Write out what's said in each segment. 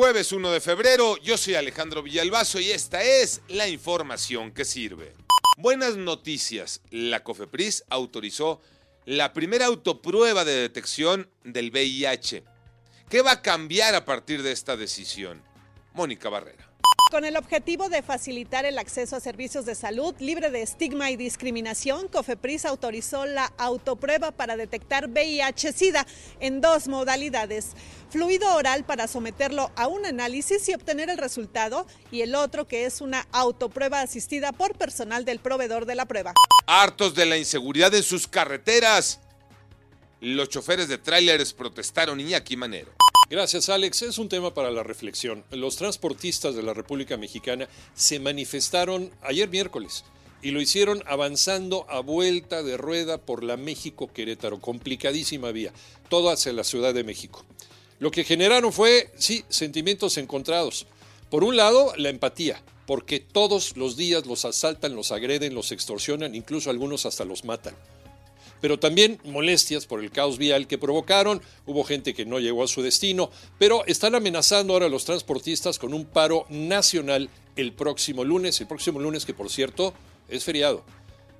Jueves 1 de febrero, yo soy Alejandro Villalbazo y esta es la información que sirve. Buenas noticias, la COFEPRIS autorizó la primera autoprueba de detección del VIH. ¿Qué va a cambiar a partir de esta decisión? Mónica Barrera. Con el objetivo de facilitar el acceso a servicios de salud libre de estigma y discriminación, COFEPRIS autorizó la autoprueba para detectar VIH-Sida en dos modalidades. Fluido oral para someterlo a un análisis y obtener el resultado y el otro que es una autoprueba asistida por personal del proveedor de la prueba. Hartos de la inseguridad en sus carreteras. Los choferes de tráileres protestaron y aquí Manero. Gracias, Alex. Es un tema para la reflexión. Los transportistas de la República Mexicana se manifestaron ayer miércoles y lo hicieron avanzando a vuelta de rueda por la México-Querétaro, complicadísima vía, todo hacia la Ciudad de México. Lo que generaron fue, sí, sentimientos encontrados. Por un lado, la empatía, porque todos los días los asaltan, los agreden, los extorsionan, incluso algunos hasta los matan pero también molestias por el caos vial que provocaron. Hubo gente que no llegó a su destino, pero están amenazando ahora a los transportistas con un paro nacional el próximo lunes, el próximo lunes que por cierto es feriado.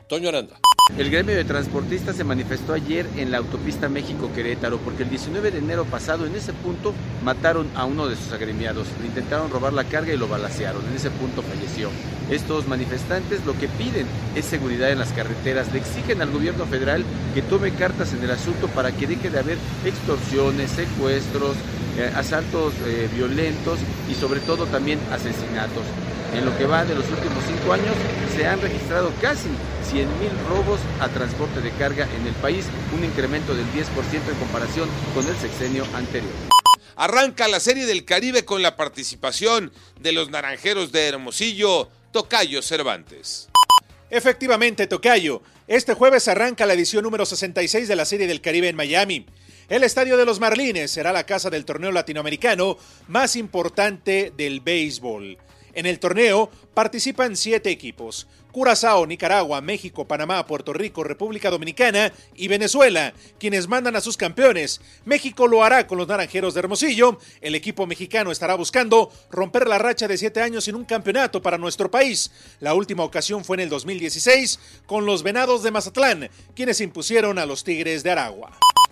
Toño Aranda. El gremio de transportistas se manifestó ayer en la autopista México-Querétaro porque el 19 de enero pasado en ese punto mataron a uno de sus agremiados, le intentaron robar la carga y lo balacearon, en ese punto falleció. Estos manifestantes lo que piden es seguridad en las carreteras, le exigen al gobierno federal que tome cartas en el asunto para que deje de haber extorsiones, secuestros, eh, asaltos eh, violentos y sobre todo también asesinatos. En lo que va de los últimos cinco años se han registrado casi 100 mil robos a transporte de carga en el país, un incremento del 10% en comparación con el sexenio anterior. Arranca la Serie del Caribe con la participación de los Naranjeros de Hermosillo, Tocayo Cervantes. Efectivamente, Tocayo. Este jueves arranca la edición número 66 de la Serie del Caribe en Miami. El Estadio de los Marlines será la casa del torneo latinoamericano más importante del béisbol. En el torneo participan siete equipos. Curazao, Nicaragua, México, Panamá, Puerto Rico, República Dominicana y Venezuela, quienes mandan a sus campeones. México lo hará con los Naranjeros de Hermosillo. El equipo mexicano estará buscando romper la racha de siete años sin un campeonato para nuestro país. La última ocasión fue en el 2016 con los Venados de Mazatlán, quienes impusieron a los Tigres de Aragua.